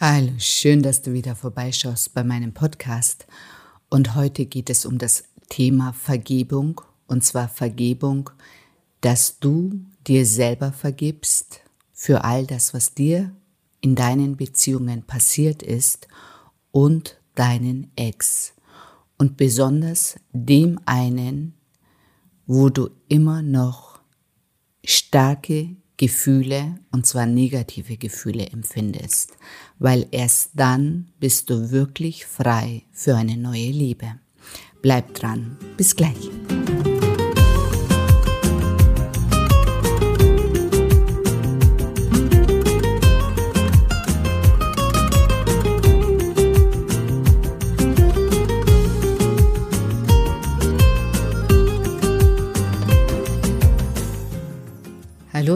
Hallo, schön, dass du wieder vorbeischaust bei meinem Podcast. Und heute geht es um das Thema Vergebung. Und zwar Vergebung, dass du dir selber vergibst für all das, was dir in deinen Beziehungen passiert ist und deinen Ex. Und besonders dem einen, wo du immer noch starke Gefühle, und zwar negative Gefühle empfindest, weil erst dann bist du wirklich frei für eine neue Liebe. Bleib dran, bis gleich.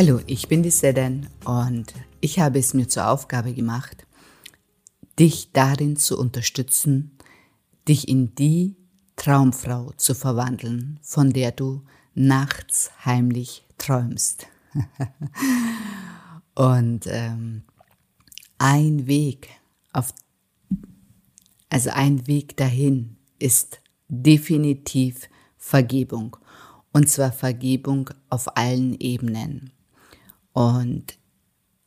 Hallo, ich bin die Sedan und ich habe es mir zur Aufgabe gemacht, dich darin zu unterstützen, dich in die Traumfrau zu verwandeln, von der du nachts heimlich träumst. und ähm, ein Weg auf, also ein Weg dahin ist definitiv Vergebung. Und zwar Vergebung auf allen Ebenen. Und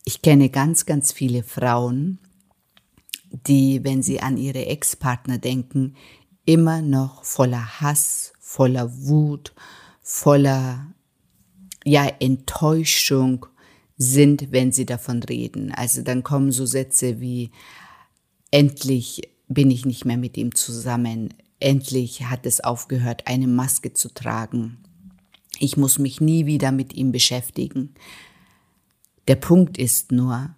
ich kenne ganz, ganz viele Frauen, die, wenn sie an ihre Ex-Partner denken, immer noch voller Hass, voller Wut, voller ja, Enttäuschung sind, wenn sie davon reden. Also dann kommen so Sätze wie, endlich bin ich nicht mehr mit ihm zusammen, endlich hat es aufgehört, eine Maske zu tragen, ich muss mich nie wieder mit ihm beschäftigen. Der Punkt ist nur,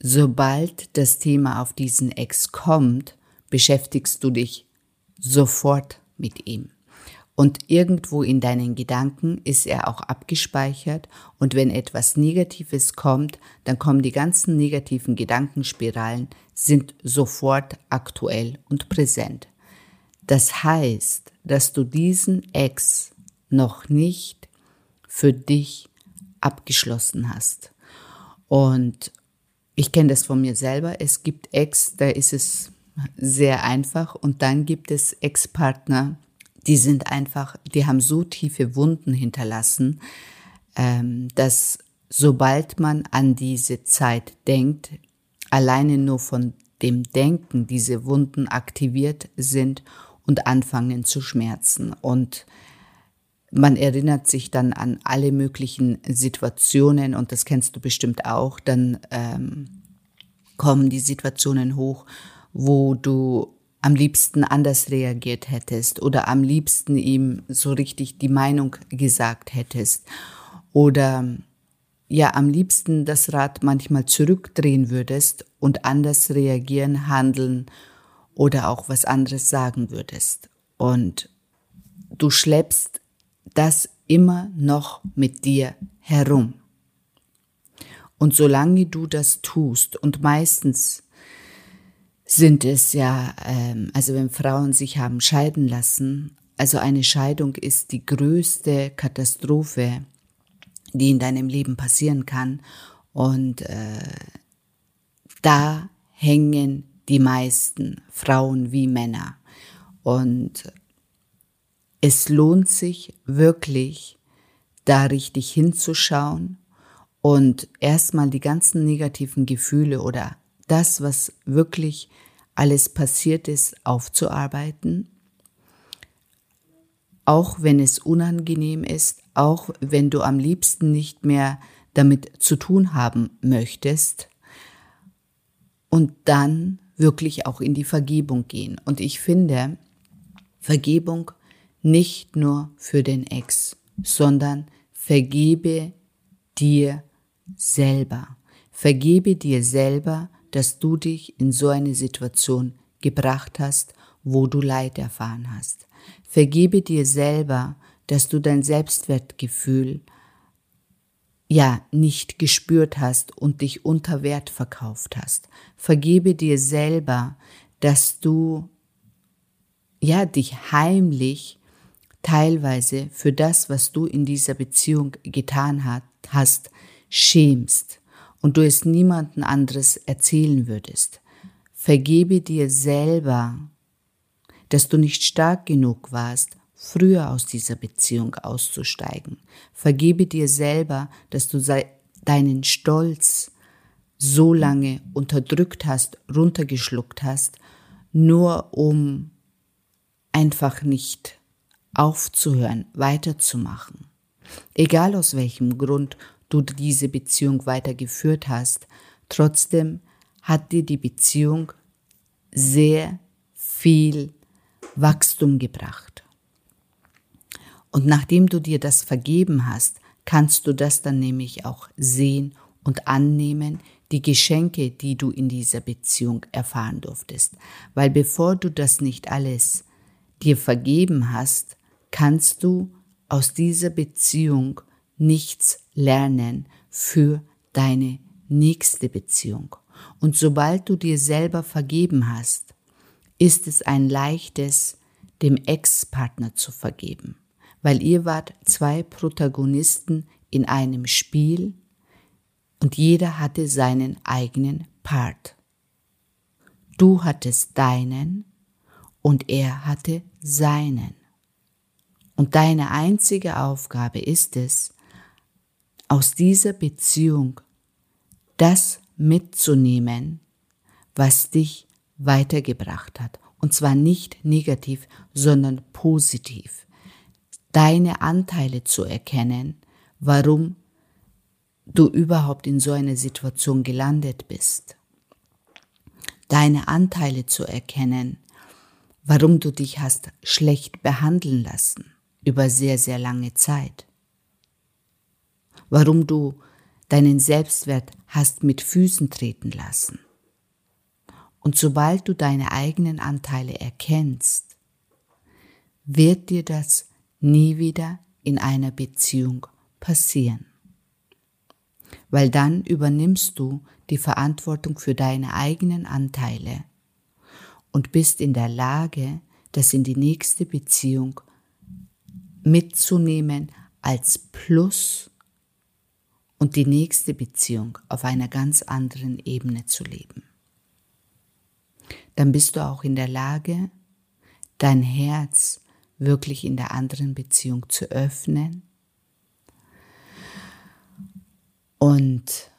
sobald das Thema auf diesen Ex kommt, beschäftigst du dich sofort mit ihm. Und irgendwo in deinen Gedanken ist er auch abgespeichert und wenn etwas Negatives kommt, dann kommen die ganzen negativen Gedankenspiralen, sind sofort aktuell und präsent. Das heißt, dass du diesen Ex noch nicht für dich abgeschlossen hast. Und ich kenne das von mir selber. Es gibt Ex, da ist es sehr einfach. Und dann gibt es Ex-Partner, die sind einfach, die haben so tiefe Wunden hinterlassen, ähm, dass sobald man an diese Zeit denkt, alleine nur von dem Denken diese Wunden aktiviert sind und anfangen zu schmerzen. Und man erinnert sich dann an alle möglichen Situationen und das kennst du bestimmt auch. Dann ähm, kommen die Situationen hoch, wo du am liebsten anders reagiert hättest oder am liebsten ihm so richtig die Meinung gesagt hättest oder ja am liebsten das Rad manchmal zurückdrehen würdest und anders reagieren, handeln oder auch was anderes sagen würdest. Und du schleppst das immer noch mit dir herum. Und solange du das tust, und meistens sind es ja, ähm, also wenn Frauen sich haben scheiden lassen, also eine Scheidung ist die größte Katastrophe, die in deinem Leben passieren kann. Und äh, da hängen die meisten Frauen wie Männer. Und es lohnt sich wirklich, da richtig hinzuschauen und erstmal die ganzen negativen Gefühle oder das, was wirklich alles passiert ist, aufzuarbeiten. Auch wenn es unangenehm ist, auch wenn du am liebsten nicht mehr damit zu tun haben möchtest. Und dann wirklich auch in die Vergebung gehen. Und ich finde, Vergebung nicht nur für den Ex, sondern vergebe dir selber. Vergebe dir selber, dass du dich in so eine Situation gebracht hast, wo du Leid erfahren hast. Vergebe dir selber, dass du dein Selbstwertgefühl ja nicht gespürt hast und dich unter Wert verkauft hast. Vergebe dir selber, dass du ja dich heimlich teilweise für das, was du in dieser Beziehung getan hat, hast, schämst und du es niemanden anderes erzählen würdest. Vergebe dir selber, dass du nicht stark genug warst, früher aus dieser Beziehung auszusteigen. Vergebe dir selber, dass du deinen Stolz so lange unterdrückt hast, runtergeschluckt hast, nur um einfach nicht aufzuhören, weiterzumachen. Egal aus welchem Grund du diese Beziehung weitergeführt hast, trotzdem hat dir die Beziehung sehr viel Wachstum gebracht. Und nachdem du dir das vergeben hast, kannst du das dann nämlich auch sehen und annehmen, die Geschenke, die du in dieser Beziehung erfahren durftest. Weil bevor du das nicht alles dir vergeben hast, kannst du aus dieser Beziehung nichts lernen für deine nächste Beziehung. Und sobald du dir selber vergeben hast, ist es ein leichtes, dem Ex-Partner zu vergeben, weil ihr wart zwei Protagonisten in einem Spiel und jeder hatte seinen eigenen Part. Du hattest deinen und er hatte seinen. Und deine einzige Aufgabe ist es, aus dieser Beziehung das mitzunehmen, was dich weitergebracht hat. Und zwar nicht negativ, sondern positiv. Deine Anteile zu erkennen, warum du überhaupt in so einer Situation gelandet bist. Deine Anteile zu erkennen, warum du dich hast schlecht behandeln lassen über sehr, sehr lange Zeit. Warum du deinen Selbstwert hast mit Füßen treten lassen. Und sobald du deine eigenen Anteile erkennst, wird dir das nie wieder in einer Beziehung passieren. Weil dann übernimmst du die Verantwortung für deine eigenen Anteile und bist in der Lage, das in die nächste Beziehung mitzunehmen als Plus und die nächste Beziehung auf einer ganz anderen Ebene zu leben. Dann bist du auch in der Lage, dein Herz wirklich in der anderen Beziehung zu öffnen und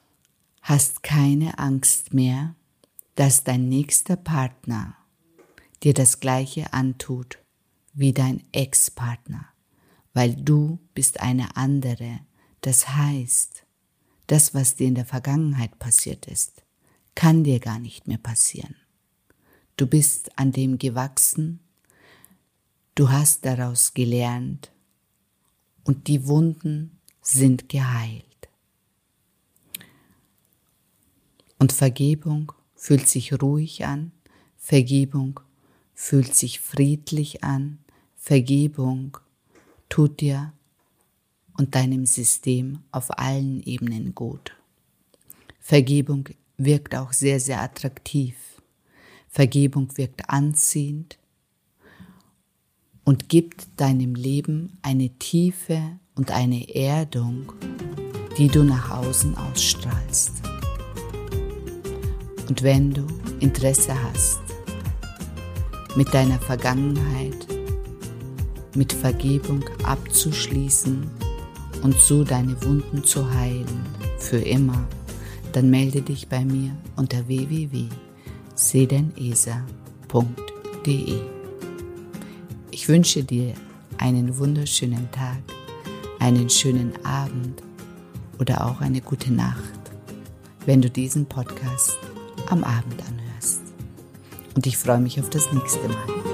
hast keine Angst mehr, dass dein nächster Partner dir das gleiche antut wie dein Ex-Partner weil du bist eine andere. Das heißt, das, was dir in der Vergangenheit passiert ist, kann dir gar nicht mehr passieren. Du bist an dem gewachsen, du hast daraus gelernt und die Wunden sind geheilt. Und Vergebung fühlt sich ruhig an, Vergebung fühlt sich friedlich an, Vergebung tut dir und deinem System auf allen Ebenen gut. Vergebung wirkt auch sehr, sehr attraktiv. Vergebung wirkt anziehend und gibt deinem Leben eine Tiefe und eine Erdung, die du nach außen ausstrahlst. Und wenn du Interesse hast, mit deiner Vergangenheit, mit Vergebung abzuschließen und so deine Wunden zu heilen, für immer, dann melde dich bei mir unter www.sedenesa.de. Ich wünsche dir einen wunderschönen Tag, einen schönen Abend oder auch eine gute Nacht, wenn du diesen Podcast am Abend anhörst. Und ich freue mich auf das nächste Mal.